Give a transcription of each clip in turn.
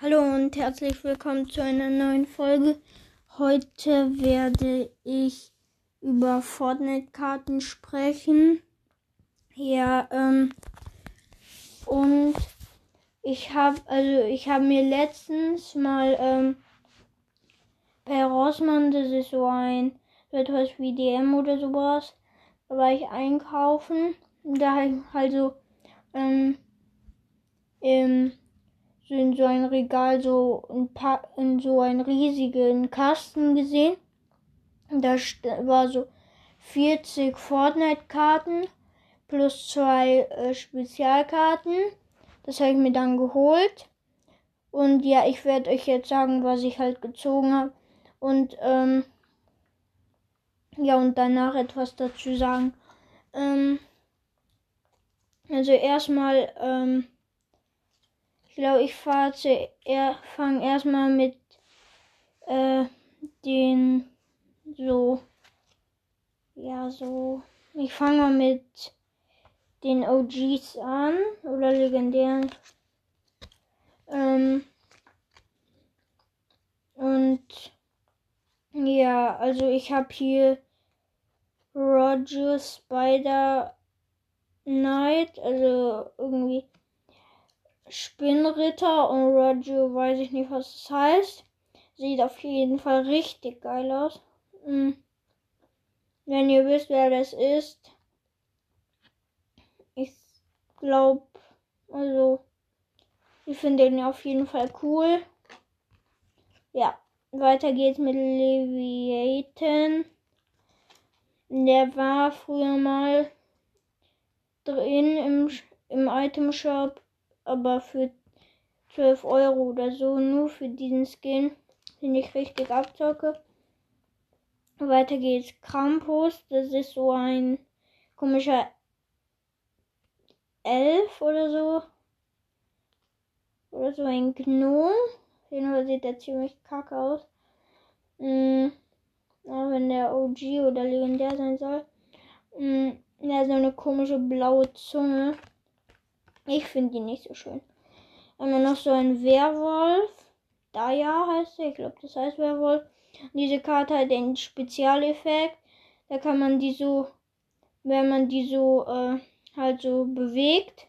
Hallo und herzlich willkommen zu einer neuen Folge. Heute werde ich über Fortnite-Karten sprechen. Ja, ähm, und ich habe also ich habe mir letztens mal ähm, per Rossmann, das ist so ein etwas wie DM oder sowas, da war ich einkaufen. Da habe ich halt so ähm, so in so ein Regal so ein paar in so einen riesigen Kasten gesehen. Da war so 40 Fortnite-Karten plus zwei äh, Spezialkarten. Das habe ich mir dann geholt. Und ja, ich werde euch jetzt sagen, was ich halt gezogen habe. Und ähm, ja, und danach etwas dazu sagen. Ähm, also erstmal, ähm, ich glaube, ich fahre er, fange erstmal mit äh, den so, ja, so, ich fange mal mit den OGs an oder legendären. Ähm, und ja, also ich habe hier Roger Spider Knight, also irgendwie Spinnritter und Roger weiß ich nicht, was das heißt. Sieht auf jeden Fall richtig geil aus. Hm. Wenn ihr wisst, wer das ist. Ich glaube, also, ich finde den auf jeden Fall cool. Ja, weiter geht's mit Leviathan. Der war früher mal drin im, im Item Shop aber für 12 Euro oder so nur für diesen Skin finde ich richtig abzocke. Weiter geht's. Krampus, das ist so ein komischer Elf oder so. Oder so ein Gnome. Auf jeden Fall sieht der ziemlich kacke aus. Mhm. Auch wenn der OG oder legendär sein soll. Mhm. Ja, so eine komische blaue Zunge. Ich finde die nicht so schön. Einmal noch so ein Werwolf. Daya heißt er. Ich glaube, das heißt Werwolf. Diese Karte hat den Spezialeffekt. Da kann man die so, wenn man die so äh, halt so bewegt,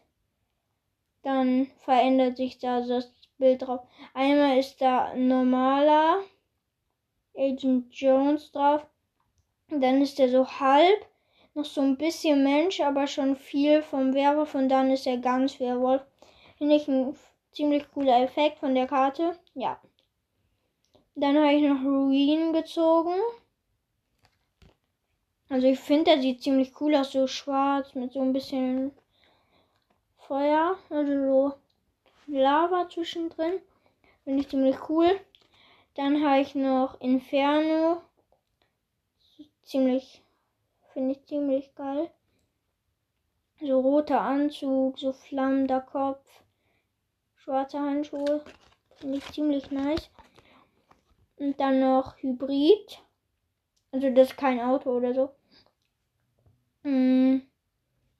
dann verändert sich da das Bild drauf. Einmal ist da normaler Agent Jones drauf. Dann ist er so halb noch so ein bisschen Mensch, aber schon viel vom Werwolf und dann ist er ganz Werwolf. Finde ich ein ziemlich cooler Effekt von der Karte. Ja. Dann habe ich noch Ruin gezogen. Also ich finde, der sieht ziemlich cool aus, so schwarz mit so ein bisschen Feuer, also so Lava zwischendrin. Finde ich ziemlich cool. Dann habe ich noch Inferno. Ziemlich Finde ich ziemlich geil. So roter Anzug, so flammender Kopf, schwarze Handschuhe. Finde ich ziemlich nice. Und dann noch Hybrid. Also das ist kein Auto oder so. Hm,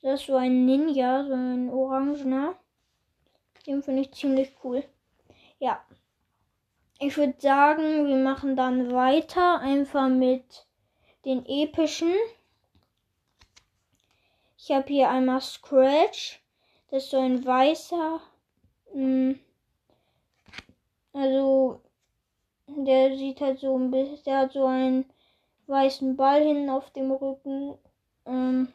das ist so ein Ninja, so ein Orangener. Den finde ich ziemlich cool. Ja. Ich würde sagen, wir machen dann weiter. Einfach mit den epischen. Ich habe hier einmal Scratch. Das ist so ein weißer. Mh, hm, also, der sieht halt so ein bisschen. Der hat so einen weißen Ball hinten auf dem Rücken. Ähm,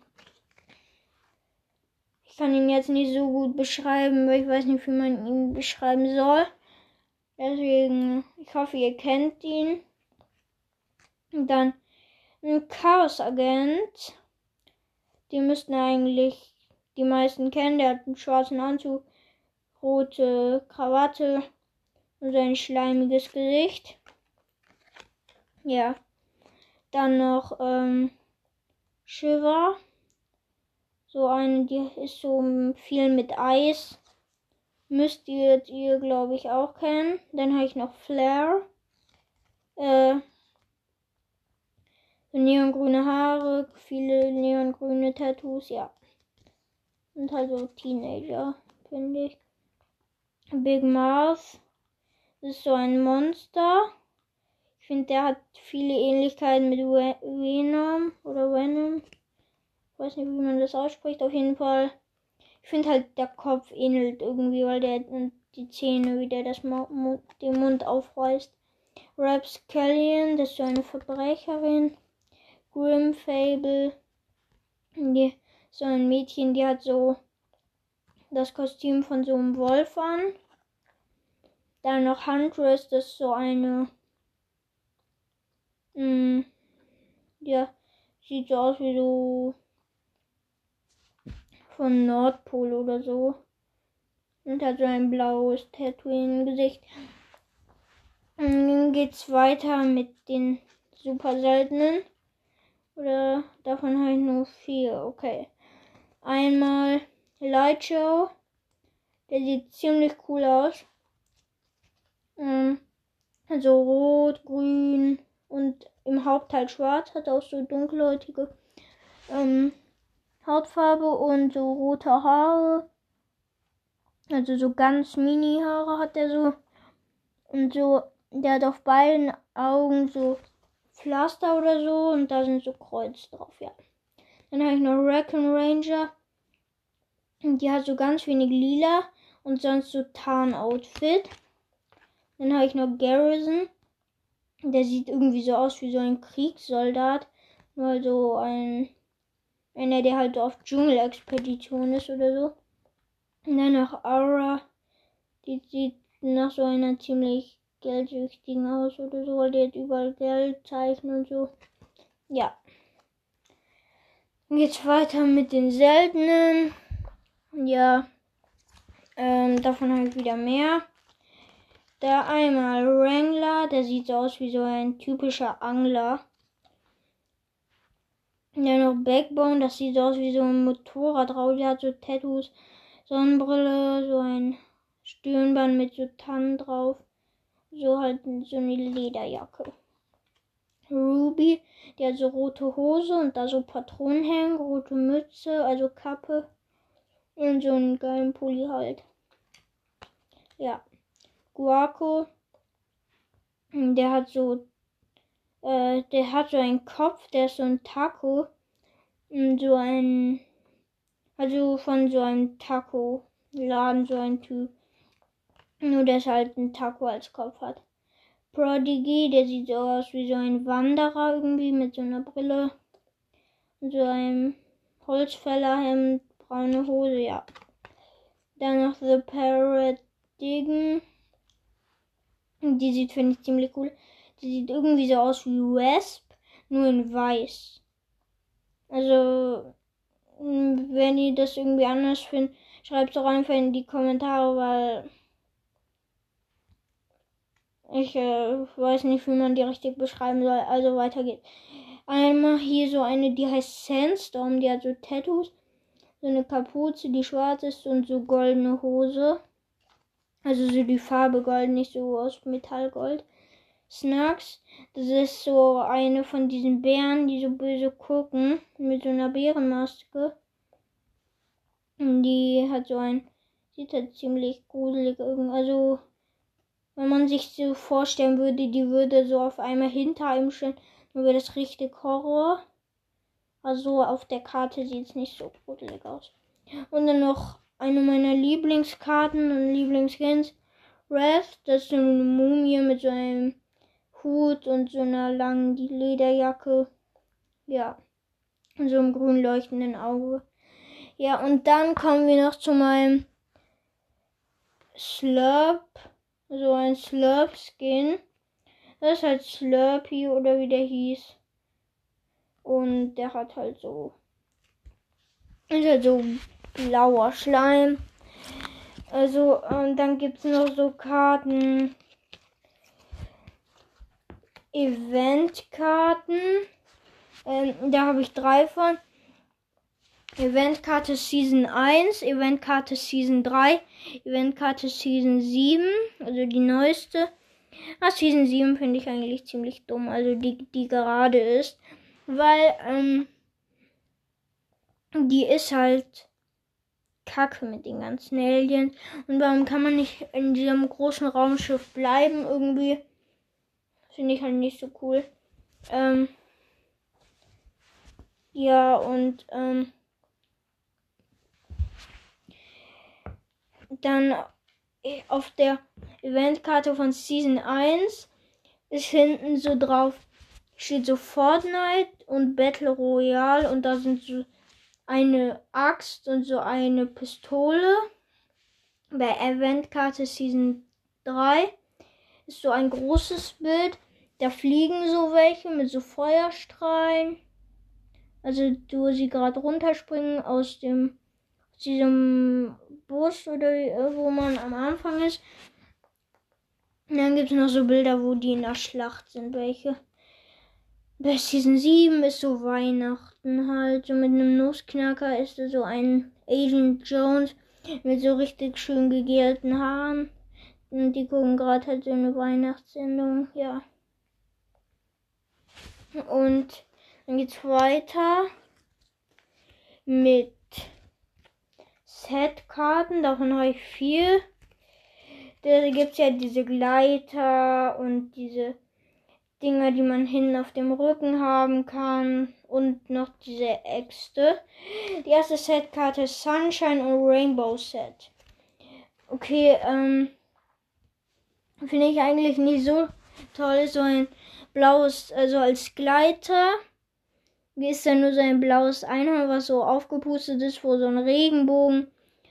ich kann ihn jetzt nicht so gut beschreiben, weil ich weiß nicht, wie man ihn beschreiben soll. Deswegen, ich hoffe, ihr kennt ihn. Und dann ein Chaos-Agent. Die müssten eigentlich die meisten kennen. Der hat einen schwarzen Anzug, rote Krawatte und sein schleimiges Gesicht. Ja. Dann noch ähm, Shiver. So eine, die ist so viel mit Eis. Müsst ihr, ihr glaube ich, auch kennen. Dann habe ich noch Flare. Äh, neongrüne Haare, viele neongrüne Tattoos, ja. Und halt so Teenager, finde ich. Big Mouth. Das ist so ein Monster. Ich finde, der hat viele Ähnlichkeiten mit Venom oder Venom. Ich weiß nicht, wie man das ausspricht. Auf jeden Fall. Ich finde halt, der Kopf ähnelt irgendwie, weil der und die Zähne, wie der das den Mund aufreißt. Rapscallion, das ist so eine Verbrecherin. Grim Fable. Die, so ein Mädchen, die hat so das Kostüm von so einem Wolf an. Dann noch Huntress, das ist so eine. Mh, mm, ja, sieht so aus wie so von Nordpol oder so. Und hat so ein blaues Tattoo im Gesicht. Und dann geht's weiter mit den super seltenen. Oder davon habe ich nur vier. Okay. Einmal Light Show. Der sieht ziemlich cool aus. Ähm, also rot, grün und im Hauptteil schwarz. Hat auch so dunkelhäutige ähm, Hautfarbe und so rote Haare. Also so ganz Mini-Haare hat er so. Und so, der hat auf beiden Augen so Pflaster oder so und da sind so Kreuz drauf, ja. Dann habe ich noch Raccoon Ranger. Die hat so ganz wenig lila und sonst so Tarn-Outfit. Dann habe ich noch Garrison. Der sieht irgendwie so aus wie so ein Kriegssoldat. Nur so ein. Einer, der halt auf Dschungelexpedition ist oder so. Und dann noch Aura. Die sieht nach so einer ziemlich geldsüchtigen aus oder so, weil die hat überall Geldzeichen und so. Ja. Geht's weiter mit den seltenen. Ja. Ähm, davon habe ich wieder mehr. Da einmal Wrangler, der sieht so aus wie so ein typischer Angler. Dann noch Backbone, das sieht so aus wie so ein Motorradrad, der hat so Tattoos, Sonnenbrille, so ein Stirnband mit so Tannen drauf. So halt so eine Lederjacke. Ruby, hat so rote Hose und da so Patronen hängen, rote Mütze, also Kappe und so einen geilen Pulli halt. Ja. Guaco, der hat so, äh, der hat so einen Kopf, der ist so ein Taco. Und so ein, also von so einem Taco-Laden, so ein Typ. Nur, dass halt ein Taco als Kopf hat. Prodigy, der sieht so aus wie so ein Wanderer irgendwie mit so einer Brille. Und so einem Holzfällerhemd, braune Hose, ja. Dann noch The Parrot Diggen. Die sieht, finde ich, ziemlich cool. Die sieht irgendwie so aus wie Wasp, nur in weiß. Also, wenn ihr das irgendwie anders findet, schreibt es doch einfach in die Kommentare, weil ich äh, weiß nicht, wie man die richtig beschreiben soll. Also weiter geht's. Einmal hier so eine, die heißt Sandstorm, die hat so Tattoos. So eine Kapuze, die schwarz ist und so goldene Hose. Also so die Farbe Gold, nicht so aus Metallgold. Snarks, das ist so eine von diesen Bären, die so böse gucken, mit so einer Bärenmaske. Und die hat so ein, sieht halt ziemlich gruselig irgendwie, also wenn man sich so vorstellen würde, die würde so auf einmal hinter einem stehen, dann wäre das richtig Horror. Also auf der Karte sieht es nicht so gruselig aus. Und dann noch eine meiner Lieblingskarten und Lieblingsskins. Wrath, das ist eine Mumie mit so einem Hut und so einer langen Lederjacke. Ja. Und so einem grün leuchtenden Auge. Ja, und dann kommen wir noch zu meinem Slurp so ein Slurp-Skin. Das ist halt Slurpy oder wie der hieß. Und der hat halt so. Ist halt so blauer Schleim. Also, und dann gibt es noch so Karten. Eventkarten. Ähm, da habe ich drei von. Eventkarte Season 1, Eventkarte Season 3, Eventkarte Season 7, also die neueste. Ah, Season 7 finde ich eigentlich ziemlich dumm, also die, die gerade ist. Weil, ähm, die ist halt kacke mit den ganzen Aliens. Und warum kann man nicht in diesem großen Raumschiff bleiben irgendwie? Finde ich halt nicht so cool. Ähm, ja, und ähm, dann auf der Eventkarte von Season 1 ist hinten so drauf, steht so Fortnite und Battle Royale und da sind so eine Axt und so eine Pistole. Bei Eventkarte Season 3 ist so ein großes Bild. Da fliegen so welche mit so Feuerstrahlen. Also wo sie gerade runterspringen aus dem aus diesem Bus oder wo man am Anfang ist. Und dann gibt es noch so Bilder, wo die in der Schlacht sind, welche. Bei Season 7 ist so Weihnachten halt. So mit einem Nussknacker ist da so ein Agent Jones mit so richtig schön gegelten Haaren. Und die gucken gerade halt so eine Weihnachtssendung, ja. Und dann geht's weiter mit Setkarten. Davon habe ich vier. Da gibt es ja diese Gleiter und diese Dinger, die man hinten auf dem Rücken haben kann. Und noch diese Äxte. Die erste Setkarte ist Sunshine und Rainbow Set. Okay, ähm. Finde ich eigentlich nicht so toll. So ein blaues, also als Gleiter. Ist da nur so ein blaues Einhorn, was so aufgepustet ist, wo so ein Regenbogen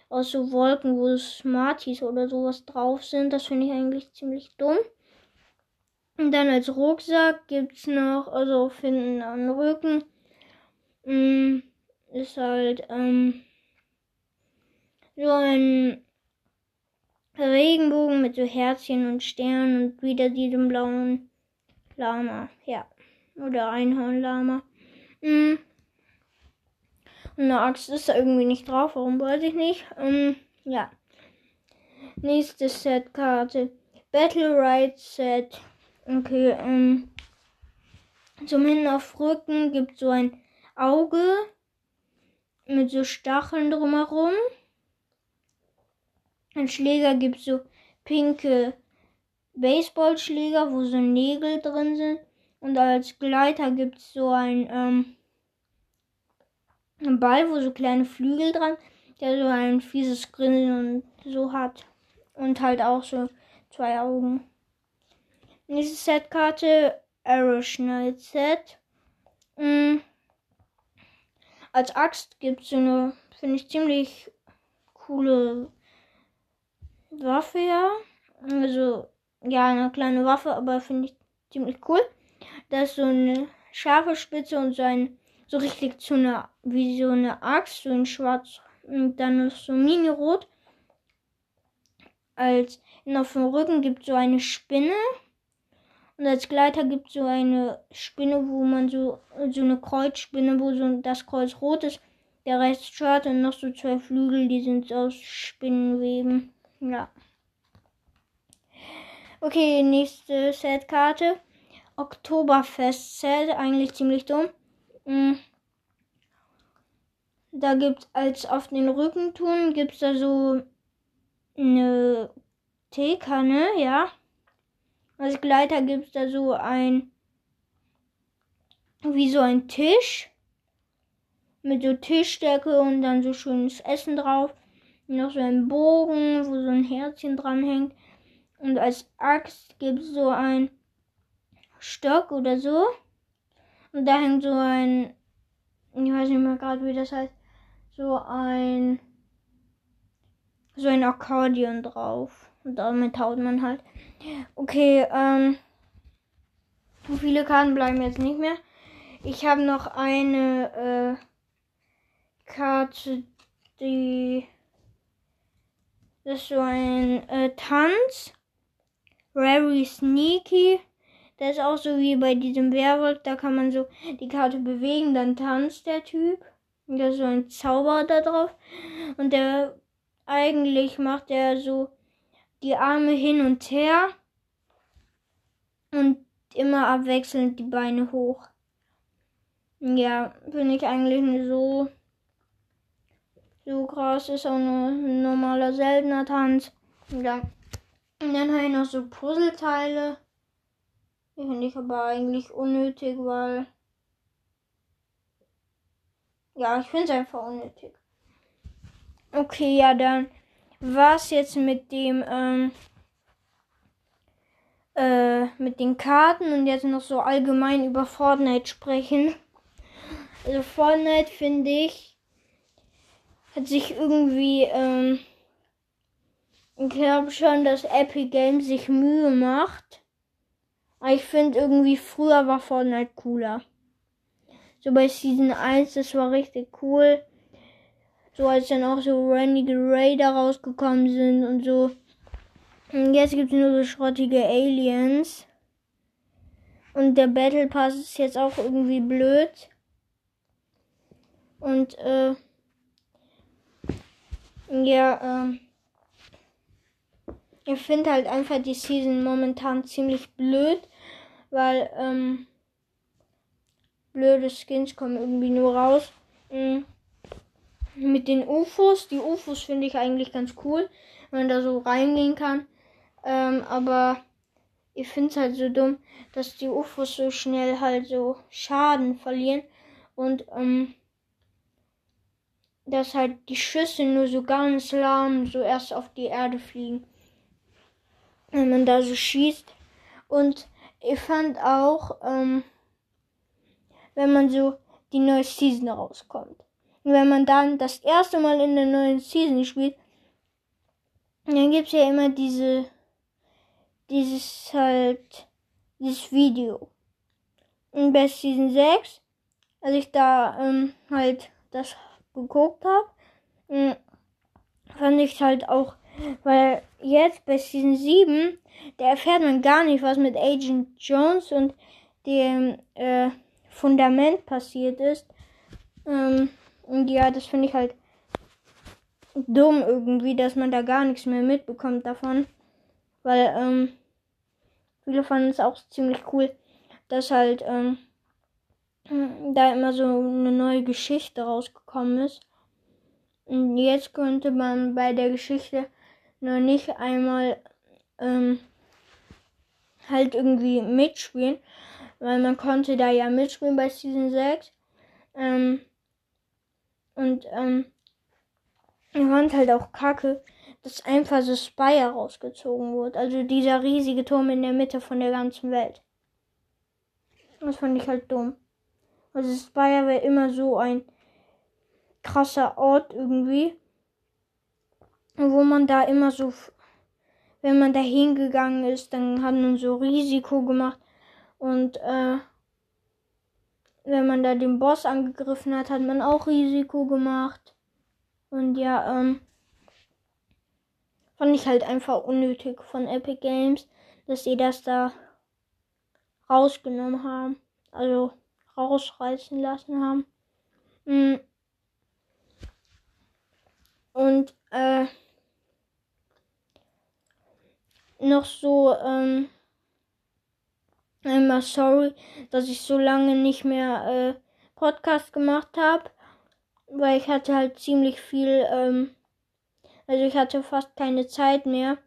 aus so Wolken, wo Smarties oder sowas drauf sind. Das finde ich eigentlich ziemlich dumm. Und dann als Rucksack gibt es noch, also finden am Rücken, mh, mm, ist halt ähm, so ein Regenbogen mit so Herzchen und Sternen und wieder diesem blauen Lama. Ja. Oder Einhornlama. Mhm. Und eine Axt ist da irgendwie nicht drauf, warum weiß ich nicht. Ähm, ja. Nächste Setkarte. Battle Ride Set. Okay, ähm. Zum Hin auf Rücken gibt so ein Auge mit so Stacheln drumherum. Ein Schläger gibt so pinke Baseballschläger, wo so Nägel drin sind. Und als Gleiter gibt es so ein ähm, ein Ball, wo so kleine Flügel dran, der so ein fieses Grinsen und so hat. Und halt auch so zwei Augen. Nächste Setkarte, Arrow Schneid Set. Mhm. Als Axt gibt es so eine, finde ich, ziemlich coole Waffe, ja. Also, ja, eine kleine Waffe, aber finde ich ziemlich cool. Da ist so eine scharfe Spitze und so ein so richtig zu einer, wie so eine Axt, so in schwarz und dann noch so mini-rot. Als auf dem Rücken gibt so eine Spinne. Und als Gleiter gibt so eine Spinne, wo man so, so eine Kreuzspinne, wo so das Kreuz rot ist, der Rest schwarz und noch so zwei Flügel, die sind aus Spinnenweben. Ja. Okay, nächste Setkarte. Oktoberfest-Set, eigentlich ziemlich dumm. Mm. Da gibt es als auf den Rücken tun, gibt es da so eine Teekanne, ja. Als Gleiter gibt es da so ein, wie so ein Tisch mit so Tischdecke und dann so schönes Essen drauf. Und noch so ein Bogen, wo so ein Herzchen dran hängt. Und als Axt gibt es so ein Stock oder so. Und da hängt so ein, ich weiß nicht mehr gerade, wie das heißt, so ein, so ein Akkordeon drauf. Und damit haut man halt. Okay, ähm, viele Karten bleiben jetzt nicht mehr. Ich habe noch eine äh, Karte, die das ist so ein äh, Tanz. Very Sneaky. Das ist auch so wie bei diesem Werwolf, da kann man so die Karte bewegen, dann tanzt der Typ. Und da ist so ein Zauber da drauf. Und der eigentlich macht er so die Arme hin und her und immer abwechselnd die Beine hoch. Ja, finde ich eigentlich so so krass ist, auch nur ein normaler seltener Tanz. Ja. Und dann habe ich noch so Puzzleteile. Die finde ich aber eigentlich unnötig, weil. Ja, ich finde es einfach unnötig. Okay, ja, dann was jetzt mit dem, ähm, äh, mit den Karten und jetzt noch so allgemein über Fortnite sprechen. Also Fortnite finde ich, hat sich irgendwie, ähm, ich glaube schon, dass Epic Games sich Mühe macht. Ich finde irgendwie früher war Fortnite cooler. So bei Season 1, das war richtig cool. So als dann auch so Renegade Raider rausgekommen sind und so. Und jetzt gibt es nur so schrottige Aliens. Und der Battle Pass ist jetzt auch irgendwie blöd. Und äh, ja, äh, ich finde halt einfach die Season momentan ziemlich blöd, weil ähm, blöde Skins kommen irgendwie nur raus. Mhm mit den UFOs. Die UFOs finde ich eigentlich ganz cool, wenn man da so reingehen kann. Ähm, aber ich finde es halt so dumm, dass die UFOs so schnell halt so Schaden verlieren und ähm, dass halt die Schüsse nur so ganz lahm so erst auf die Erde fliegen. Wenn man da so schießt. Und ich fand auch, ähm, wenn man so die neue Season rauskommt. Und wenn man dann das erste Mal in der neuen Season spielt, dann gibt es ja immer diese, dieses halt, dieses Video. Und bei Season 6, als ich da ähm, halt das geguckt habe, hm, fand ich halt auch, weil jetzt bei Season 7, da erfährt man gar nicht, was mit Agent Jones und dem äh, Fundament passiert ist. Ähm, und ja, das finde ich halt dumm irgendwie, dass man da gar nichts mehr mitbekommt davon. Weil, ähm, viele fanden es auch ziemlich cool, dass halt, ähm, da immer so eine neue Geschichte rausgekommen ist. Und jetzt könnte man bei der Geschichte noch nicht einmal ähm, halt irgendwie mitspielen, weil man konnte da ja mitspielen bei Season 6. Ähm, und ähm, ich fand halt auch kacke, dass einfach so Spire rausgezogen wurde. Also dieser riesige Turm in der Mitte von der ganzen Welt. Das fand ich halt dumm. Also Spire wäre immer so ein krasser Ort irgendwie. Wo man da immer so, wenn man da hingegangen ist, dann hat man so Risiko gemacht. Und äh, wenn man da den Boss angegriffen hat, hat man auch Risiko gemacht. Und ja, ähm, fand ich halt einfach unnötig von Epic Games, dass sie das da rausgenommen haben. Also rausreißen lassen haben. Mm. Und äh, noch so, ähm, Einmal sorry, dass ich so lange nicht mehr äh, Podcast gemacht habe, weil ich hatte halt ziemlich viel, ähm, also ich hatte fast keine Zeit mehr,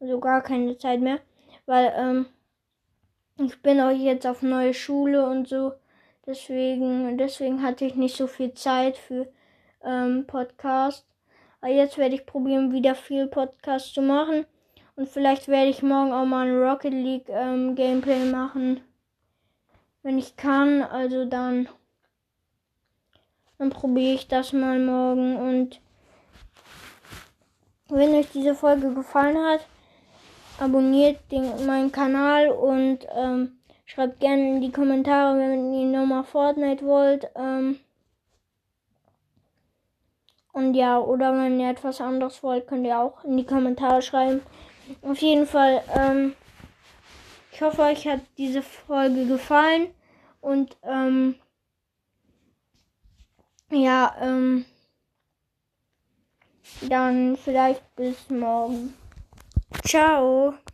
also gar keine Zeit mehr, weil ähm, ich bin auch jetzt auf neue Schule und so, deswegen, deswegen hatte ich nicht so viel Zeit für ähm, Podcast. Aber jetzt werde ich probieren, wieder viel Podcast zu machen. Und vielleicht werde ich morgen auch mal ein Rocket League ähm, Gameplay machen. Wenn ich kann, also dann, dann probiere ich das mal morgen. Und wenn euch diese Folge gefallen hat, abonniert den, meinen Kanal und ähm, schreibt gerne in die Kommentare, wenn ihr nochmal Fortnite wollt. Ähm, und ja, oder wenn ihr etwas anderes wollt, könnt ihr auch in die Kommentare schreiben. Auf jeden Fall, ähm, ich hoffe, euch hat diese Folge gefallen. Und, ähm, ja, ähm, dann vielleicht bis morgen. Ciao.